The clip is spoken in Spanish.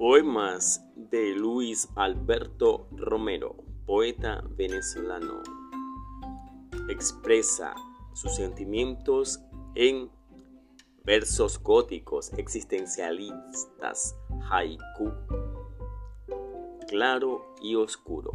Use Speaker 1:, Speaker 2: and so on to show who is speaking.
Speaker 1: Poemas de Luis Alberto Romero, poeta venezolano. Expresa sus sentimientos en versos góticos existencialistas, haiku, claro y oscuro.